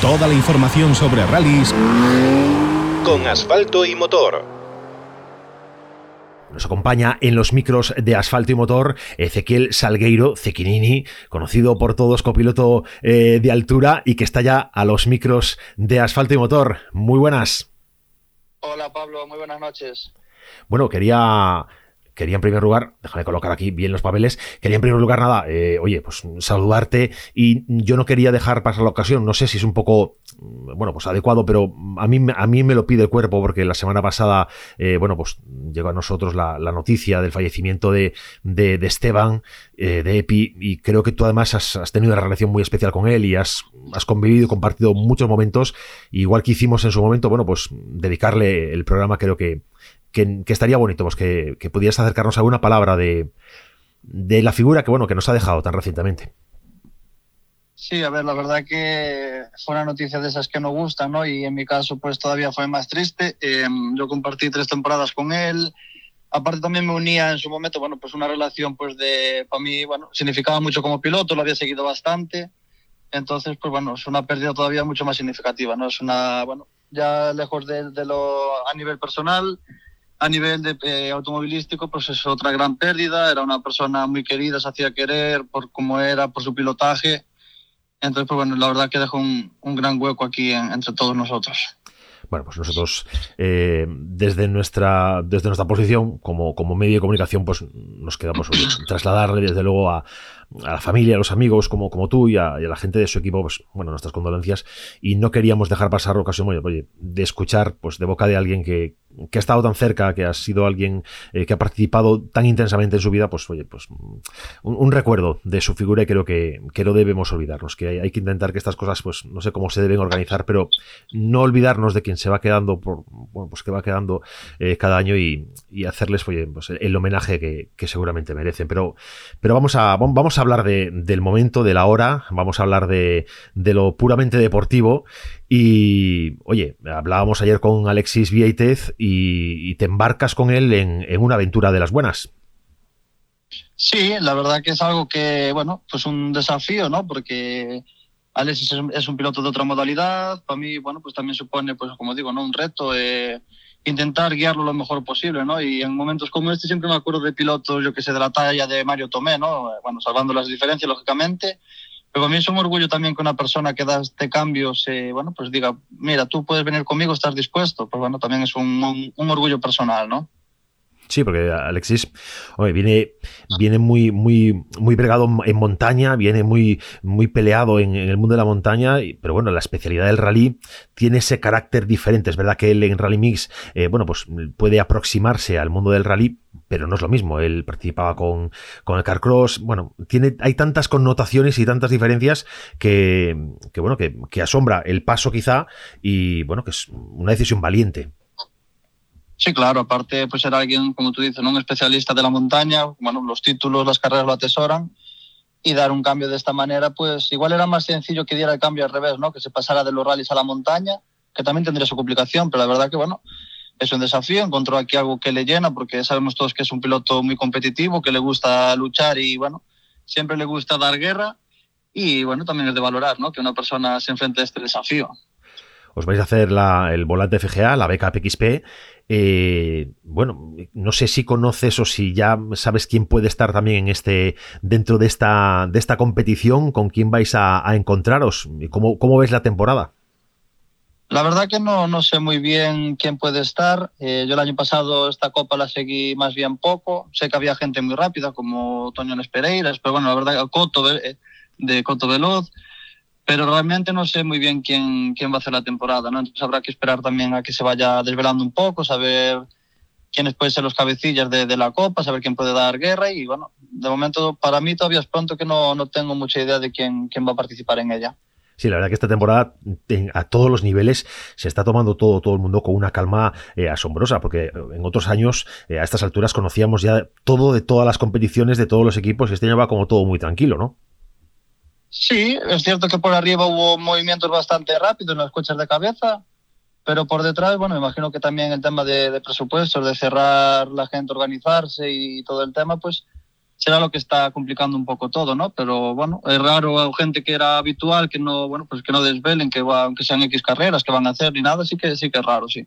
Toda la información sobre rallies con asfalto y motor. Nos acompaña en los micros de asfalto y motor Ezequiel Salgueiro Cequinini, conocido por todos copiloto eh, de altura y que está ya a los micros de asfalto y motor. Muy buenas. Hola Pablo, muy buenas noches. Bueno, quería quería en primer lugar, déjame colocar aquí bien los papeles, quería en primer lugar nada, eh, oye, pues saludarte y yo no quería dejar pasar la ocasión, no sé si es un poco, mm, bueno, pues adecuado, pero a mí, a mí me lo pide el cuerpo porque la semana pasada, eh, bueno, pues llegó a nosotros la, noticia del fallecimiento de, de, Esteban, eh, de Epi, y creo que tú además has, tenido una relación muy especial con él y has, has convivido y compartido muchos momentos, igual que hicimos en su momento, bueno, pues dedicarle el programa creo que que, estaría bonito, pues que, pudieras acercarnos a una palabra de, de la figura que, bueno, que nos ha dejado tan recientemente. Sí, a ver, la verdad que fue una noticia de esas que no gustan, ¿no? Y en mi caso, pues todavía fue más triste. Em, yo compartí tres temporadas con él. Aparte también me unía en su momento, bueno, pues una relación, pues de, para mí, bueno, significaba mucho como piloto, lo había seguido bastante. Entonces, pues bueno, es una pérdida todavía mucho más significativa, ¿no? Es una, bueno, ya lejos de, de lo a nivel personal, a nivel de, eh, automovilístico, pues es otra gran pérdida. Era una persona muy querida, se hacía querer por cómo era, por su pilotaje. Entonces, pues bueno, la verdad que dejó un, un gran hueco aquí entre todos nosotros. Bueno, pues nosotros eh, desde nuestra desde nuestra posición como, como medio de comunicación, pues nos quedamos trasladarle desde luego a, a la familia, a los amigos como, como tú y a, la gente de su equipo, pues bueno, nuestras condolencias. Y no queríamos dejar pasar la ocasión oye, de escuchar pues de boca de alguien que, que ha estado tan cerca, que ha sido alguien eh, que ha participado tan intensamente en su vida, pues oye, pues un, recuerdo de su figura y creo que, que no debemos olvidarnos, que hay, que intentar que estas cosas, pues no sé cómo se deben organizar, pero no olvidarnos de quien se va quedando, por, bueno, pues que va quedando eh, cada año y, y hacerles oye, pues, el homenaje que, que, seguramente merecen. Pero, pero vamos a, vamos a hablar de, del momento, de la hora, vamos a hablar de, de lo puramente deportivo. Y, oye, hablábamos ayer con Alexis Vieitez y, te embarcas con él en, en, una aventura de las buenas. Sí, la verdad que es algo que, bueno, pues un desafío, ¿no? Porque Alexis es, un piloto de otra modalidad. Para mí, bueno, pues también supone, pues como digo, ¿no? Un reto. Eh, intentar guiarlo lo mejor posible, ¿no? Y en momentos como este siempre me acuerdo de pilotos, yo que sé, de la talla de Mario Tomé, ¿no? Bueno, salvando las diferencias, lógicamente. Pero para mí es un orgullo también que una persona que da este cambio se, bueno, pues diga, mira, tú puedes venir conmigo, estás dispuesto. Pues bueno, también es un, un orgullo personal, ¿no? Sí, porque Alexis viene, viene muy, muy, muy bregado en montaña, viene muy, muy peleado en, el mundo de la montaña, pero bueno, la especialidad del rally tiene ese carácter diferente. Es verdad que él en Rally Mix, eh, bueno, pues puede aproximarse al mundo del rally, pero no es lo mismo. Él participaba con, con el Carcross. Bueno, tiene, hay tantas connotaciones y tantas diferencias que, que bueno, que, que asombra el paso quizá y bueno, que es una decisión valiente. Sí, claro, aparte pues era alguien, como tú dices, un especialista de la montaña, bueno, los títulos, las carreras lo atesoran y dar un cambio de esta manera, pues igual era más sencillo que diera el cambio al revés, ¿no? Que se pasara de los rallies a la montaña, que también tendría su complicación, pero la verdad que bueno, es un desafío, encontró aquí algo que le llena, porque sabemos todos que es un piloto muy competitivo, que le gusta luchar y bueno, siempre le gusta dar guerra y bueno, también es de valorar, ¿no? Que una persona se enfrente a este desafío. Os vais a hacer la, el volante FGA, la beca PXP, eh, bueno, no sé si conoces o si ya sabes quién puede estar también en este, dentro de esta, de esta competición, con quién vais a, encontraros, ¿Cómo, ¿Cómo ves la temporada? La verdad que no, no sé muy bien quién puede estar. Eh, yo el año pasado esta copa la seguí más bien poco. Sé que había gente muy rápida como Toño Pereiras, pero bueno, la verdad Coto de, de Coto Veloz pero realmente no sé muy bien quién, quién va a hacer la temporada, ¿no? Entonces habrá que esperar también a que se vaya desvelando un poco, saber quiénes pueden ser los cabecillas de, la Copa, saber quién puede dar guerra y bueno, de momento para mí todavía es pronto que no, no tengo mucha idea de quién, quién va a participar en ella. Sí, la verdad que esta temporada a todos los niveles se está tomando todo, todo el mundo con una calma eh, asombrosa, porque en otros años eh, a estas alturas conocíamos ya todo de todas las competiciones, de todos los equipos, y este año va como todo muy tranquilo, ¿no? Sí, es cierto que por arriba hubo movimientos bastante rápidos en las coches de cabeza, pero por detrás, bueno, imagino que también el tema de, presupuestos, de cerrar la gente, organizarse y todo el tema, pues será lo que está complicando un poco todo, ¿no? Pero bueno, es raro gente que era habitual que no, bueno, pues que no desvelen, que va, aunque sean X carreras que van a hacer ni nada, sí que sí que es raro, sí.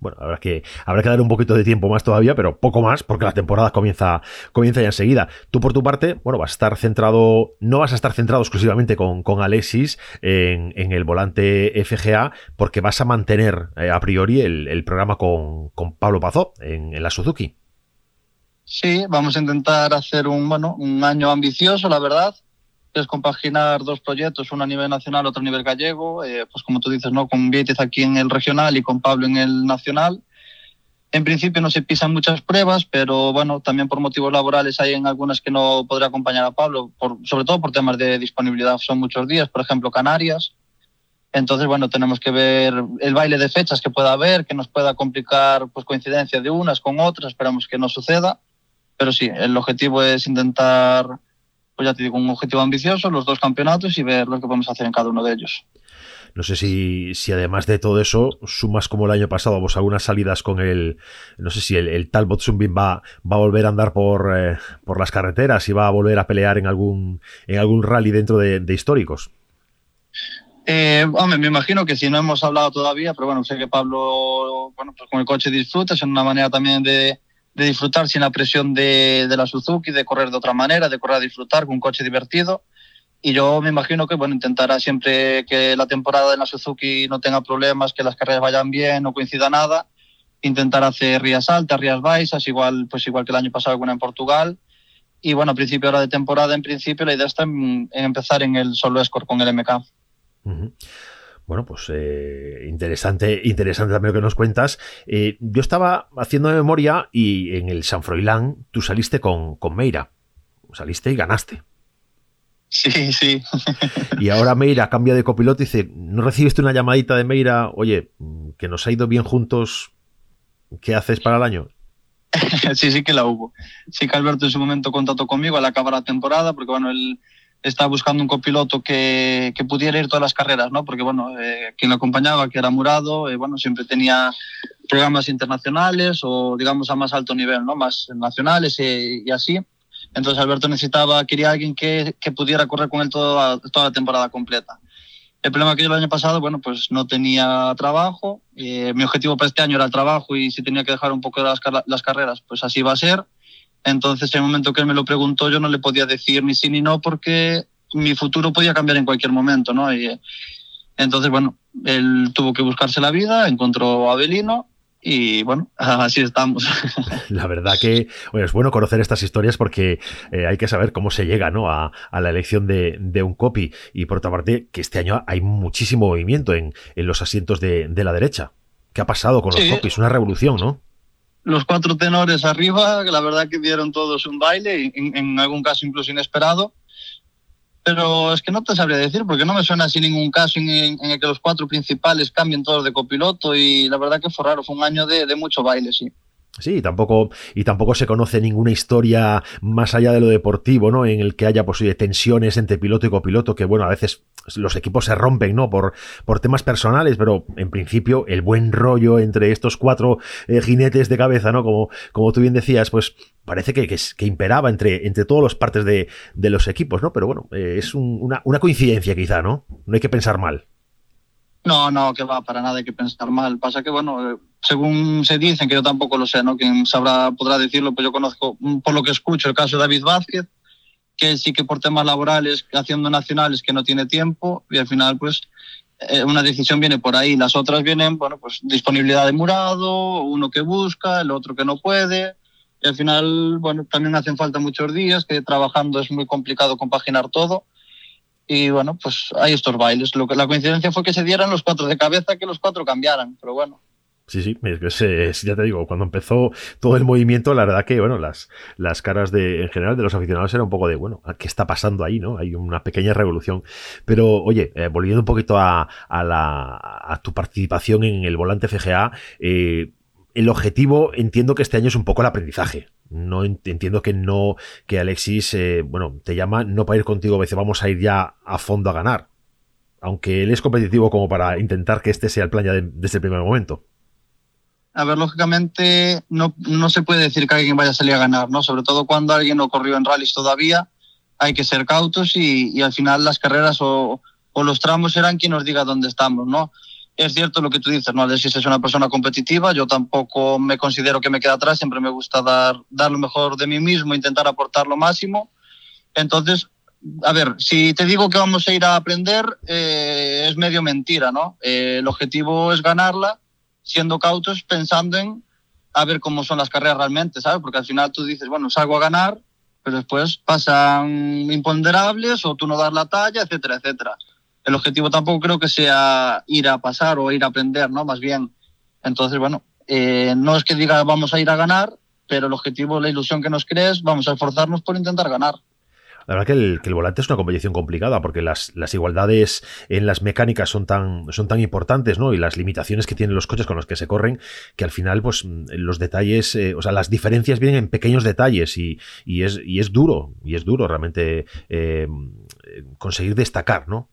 Bueno, habrá que, habrá que dar un poquito de tiempo más todavía, pero poco más, porque la temporada comienza, comienza ya enseguida. Tú, por tu parte, bueno, vas a estar centrado, no vas a estar centrado exclusivamente con, con Alexis en, el volante FGA, porque vas a mantener eh, a priori el, programa con, Pablo Pazó en, en la Suzuki. Sí, vamos a intentar hacer un, bueno, un año ambicioso, la verdad, es compaginar dos proyectos, uno a nivel nacional, otro a nivel gallego, eh, pues como tú dices, ¿no? con Vietes aquí en el regional y con Pablo en el nacional. En principio no se pisan muchas pruebas, pero bueno, también por motivos laborales hay en algunas que no podré acompañar a Pablo, por, sobre todo por temas de disponibilidad, son muchos días, por ejemplo Canarias. Entonces, bueno, tenemos que ver el baile de fechas que pueda haber, que nos pueda complicar pues, coincidencia de unas con otras, esperamos que no suceda. Pero sí, el objetivo es intentar, pues ya te digo, un objetivo ambicioso, los dos campeonatos y ver lo que podemos hacer en cada uno de ellos. No sé si, si además de todo eso, sumas como el año pasado, vos algunas salidas con el, no sé si el, Talbot Zumbin va, va a volver a andar por, eh, por las carreteras y va a volver a pelear en algún, en algún rally dentro de, históricos. Eh, hombre, me imagino que si no hemos hablado todavía, pero bueno, sé que Pablo, bueno, pues con el coche disfruta, es una manera también de, de disfrutar sin la presión de, de, la Suzuki, de correr de otra manera, de correr a disfrutar con un coche divertido. Y yo me imagino que bueno, intentará siempre que la temporada en la Suzuki no tenga problemas, que las carreras vayan bien, no coincida nada. Intentar hacer rías altas, rías baixas, igual, pues igual que el año pasado alguna en Portugal. Y bueno, a principio ahora de temporada, en principio, la idea está en, empezar en el solo escort con el MK. Bueno, pues eh, interesante, interesante también lo que nos cuentas. Eh, yo estaba haciendo memoria y en el San Froilán tú saliste con, con Meira. Saliste y ganaste. Sí, sí. Y ahora Meira cambia de copiloto y dice, ¿no recibiste una llamadita de Meira? Oye, que nos ha ido bien juntos, ¿qué haces para el año? sí, sí que la hubo. Sí que Alberto en su momento contactó conmigo al acabar la temporada, porque bueno, él estaba buscando un copiloto que, que, pudiera ir todas las carreras, ¿no? Porque, bueno, eh, quien lo acompañaba, que era Murado, eh, bueno, siempre tenía programas internacionales o, digamos, a más alto nivel, ¿no? Más nacionales y, así. Entonces Alberto necesitaba, quería alguien que, que pudiera correr con él toda, toda la temporada completa. El problema que yo el año pasado, bueno, pues no tenía trabajo. Eh, mi objetivo para este año era el trabajo y si tenía que dejar un poco de las, las carreras, pues así va a ser. Entonces, en el momento que él me lo preguntó, yo no le podía decir ni sí ni no porque mi futuro podía cambiar en cualquier momento, ¿no? Y, entonces, bueno, él tuvo que buscarse la vida, encontró a Abelino y bueno, así estamos. La verdad que es bueno conocer estas historias porque eh, hay que saber cómo se llega ¿no? a, la elección de, un copy. Y por otra parte, que este año hay muchísimo movimiento en, los asientos de, la derecha. ¿Qué ha pasado con los copies? Una revolución, ¿no? Los cuatro tenores arriba, la verdad que dieron todos un baile, en, en, algún caso incluso inesperado. Pero es que no te sabría decir, porque no me suena así ningún caso en, el que los cuatro principales cambien todos de copiloto y la verdad que fue raro, fue un año de, de mucho baile, sí. Sí, tampoco, y tampoco se conoce ninguna historia más allá de lo deportivo, ¿no? En el que haya pues, tensiones entre piloto y copiloto, que bueno, a veces los equipos se rompen, ¿no? Por, por temas personales, pero en principio el buen rollo entre estos cuatro eh, jinetes de cabeza, ¿no? Como, como tú bien decías, pues parece que, que, imperaba entre, entre todas las partes de, de los equipos, ¿no? Pero bueno, eh, es una, una coincidencia quizá, ¿no? No hay que pensar mal. No, no, que va, para nada hay que pensar mal. Pasa que, bueno, eh, según se dicen, que yo tampoco lo sé, ¿no? Quien sabrá, podrá decirlo, pues yo conozco, mm, por lo que escucho, el caso de David Vázquez, que sí que por temas laborales, haciendo nacionales, que no tiene tiempo, y al final, pues, eh, una decisión viene por ahí. Las otras vienen, bueno, pues disponibilidad de Murado, uno que busca, el otro que no puede. Y al final, bueno, también hacen falta muchos días, que trabajando es muy complicado compaginar todo. Y bueno, pues hay estos bailes. Lo que, la coincidencia fue que se dieran los cuatro de cabeza, que los cuatro cambiaran, pero bueno. Sí, sí, es, ya te digo, cuando empezó todo el movimiento, la verdad que, bueno, las, las caras de, en general de los aficionados era un poco de, bueno, ¿qué está pasando ahí, no? Hay una pequeña revolución. Pero, oye, eh, volviendo un poquito a, a tu participación en el volante FGA, eh, el objetivo entiendo que este año es un poco el aprendizaje. No entiendo que no, que Alexis, eh, bueno, te llama no para ir contigo, a veces vamos a ir ya a fondo a ganar. Aunque él es competitivo como para intentar que este sea el plan ya desde el primer momento. a ver, lógicamente no, no se puede decir que alguien vaya a salir a ganar, ¿no? Sobre todo cuando alguien no corrió en rallies todavía, hay que ser cautos y, y al final las carreras o, o, los tramos serán quien nos diga dónde estamos, ¿no? Es cierto lo que tú dices, ¿no? Alexis es una persona competitiva, yo tampoco me considero que me quede atrás, siempre me gusta dar, dar lo mejor de mí mismo, intentar aportar lo máximo. Entonces, a ver, si te digo que vamos a ir a aprender, eh, es medio mentira, ¿no? Eh, el objetivo es ganarla, siendo cautos, pensando en a ver cómo son las carreras realmente, ¿sabes? Porque al final tú dices, bueno, salgo a ganar, pero después pasan imponderables o tú no das la talla, etcétera, etcétera. El objetivo tampoco creo que sea ir a pasar o ir a aprender, ¿no? Más bien. Entonces, bueno, eh, no es que diga vamos a ir a ganar, pero el objetivo, la ilusión que nos crees, vamos a esforzarnos por intentar ganar. La verdad que el, que el, volante es una competición complicada porque las, igualdades en las mecánicas son tan, son tan importantes, ¿no? Y las limitaciones que tienen los coches con los que se corren, que al final, pues, los detalles, eh, o sea, las diferencias vienen en pequeños detalles y, y, es, y es duro, y es duro realmente eh, conseguir destacar, ¿no?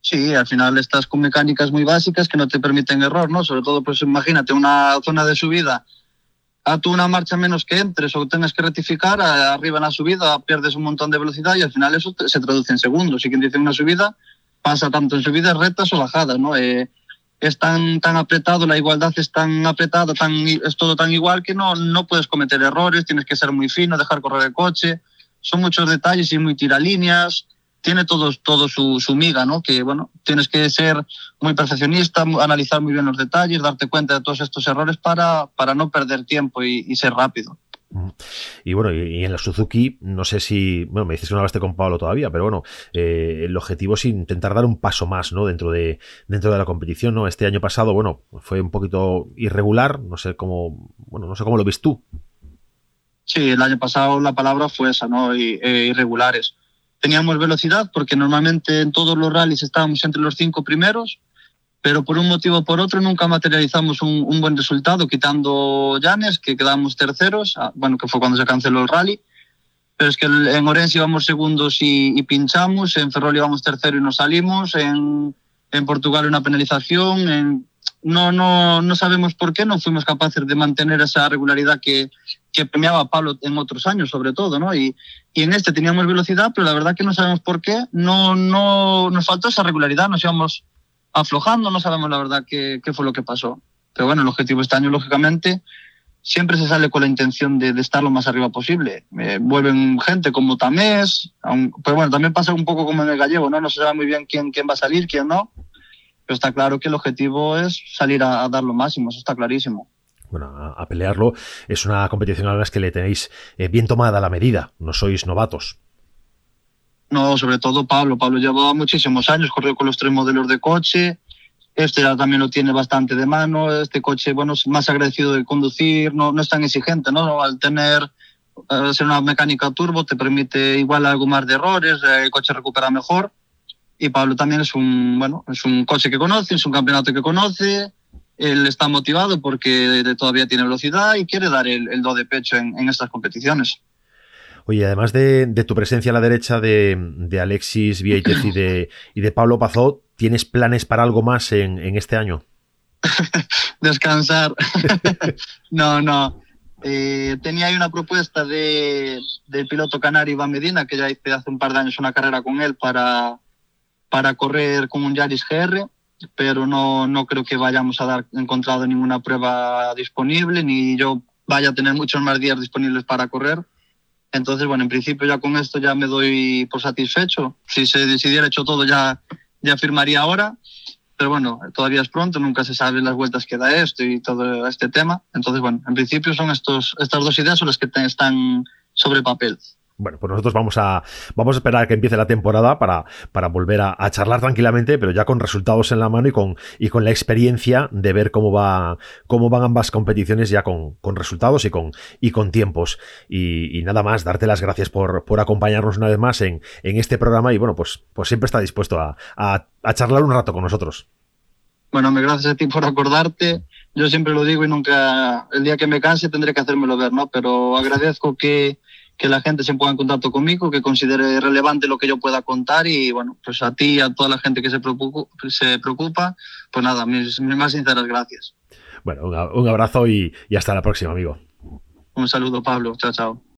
Sí, al final estás con mecánicas muy básicas que no te permiten error, ¿no? Sobre todo, pues imagínate una zona de subida a tú una marcha menos que entres o tengas que rectificar, arriba en la subida pierdes un montón de velocidad y al final eso se traduce en segundos. Y quien dice una subida pasa tanto en subidas rectas o bajadas, ¿no? Eh, es tan, tan apretado, la igualdad es tan apretada, tan, es todo tan igual que no, no puedes cometer errores, tienes que ser muy fino, dejar correr el coche. Son muchos detalles y muy tiralíneas tiene todo, todo su, su, miga, ¿no? Que, bueno, tienes que ser muy perfeccionista, analizar muy bien los detalles, darte cuenta de todos estos errores para, para no perder tiempo y, y ser rápido. Y bueno, y, en la Suzuki, no sé si, bueno, me dices que no hablaste con Pablo todavía, pero bueno, eh, el objetivo es intentar dar un paso más, ¿no? Dentro de, dentro de la competición, ¿no? Este año pasado, bueno, fue un poquito irregular, no sé cómo, bueno, no sé cómo lo ves tú. Sí, el año pasado la palabra fue esa, ¿no? Y, eh, irregulares teníamos velocidad porque normalmente en todos los rallies estábamos entre los cinco primeros, pero por un motivo o por otro nunca materializamos un, un buen resultado, quitando Llanes, que quedamos terceros, ah, bueno, que fue cuando se canceló el rally. Pero es que en Orense íbamos segundos y, y pinchamos, en Ferrol íbamos tercero y nos salimos, en, en Portugal una penalización, en, no, no, no sabemos por qué no fuimos capaces de mantener esa regularidad que, que premiaba Pablo en otros años, sobre todo, ¿no? Y, y en este teníamos velocidad, pero la verdad que no sabemos por qué, no, no nos faltó esa regularidad, nos íbamos aflojando, no sabemos la verdad qué, qué fue lo que pasó. Pero bueno, el objetivo este año, lógicamente, siempre se sale con la intención de, de estar lo más arriba posible. Eh, vuelven gente como Tamés, aun, pero bueno, también pasa un poco como en el gallego, ¿no? No se sabe muy bien quién, quién va a salir, quién no pero está claro que el objetivo es salir a, a dar lo máximo, eso está clarísimo. Bueno, a, a, pelearlo es una competición a la que le tenéis eh, bien tomada la medida, no sois novatos. No, sobre todo Pablo. Pablo lleva muchísimos años, corrió con los tres modelos de coche. Este ya también lo tiene bastante de mano. Este coche, bueno, es más agradecido de conducir, no, no es tan exigente, ¿no? Al tener al ser una mecánica turbo te permite igual algo más de errores, el coche recupera mejor y Pablo también es un, bueno, es un coche que conoce, es un campeonato que conoce, él está motivado porque todavía tiene velocidad y quiere dar el, el do de pecho en, en, estas competiciones. Oye, además de, de, tu presencia a la derecha de, de Alexis Vieitez y de, y de Pablo Pazó, ¿tienes planes para algo más en, en este año? Descansar. no, no. Eh, tenía ahí una propuesta de, del piloto canario Iván Medina, que ya hice hace un par de años una carrera con él para, para correr con un Yaris GR, pero no, no creo que vayamos a dar encontrado ninguna prueba disponible, ni yo vaya a tener muchos más días disponibles para correr. Entonces, bueno, en principio ya con esto ya me doy por satisfecho. Si se decidiera hecho todo ya, ya firmaría ahora, pero bueno, todavía es pronto, nunca se sabe las vueltas que da esto y todo este tema. Entonces, bueno, en principio son estos, estas dos ideas son las que están sobre papel. Bueno, pues nosotros vamos a, vamos a esperar a que empiece la temporada para, para volver a, charlar tranquilamente, pero ya con resultados en la mano y con, y con la experiencia de ver cómo, va, cómo van ambas competiciones ya con, con resultados y con, y con tiempos. Y, nada más, darte las gracias por, por acompañarnos una vez más en, en este programa y bueno, pues, pues siempre está dispuesto a, a, a charlar un rato con nosotros. Bueno, me gracias a ti por acordarte. Yo siempre lo digo y nunca, el día que me canse tendré que hacérmelo ver, ¿no? Pero agradezco que que la gente se ponga en contacto conmigo, que considere relevante lo que yo pueda contar y bueno, pues a ti y a toda la gente que se preocupa, se preocupa pues nada, mis, mis más sinceras gracias. Bueno, un abrazo y, y hasta la próxima, amigo. Un saludo, Pablo. Chao, chao.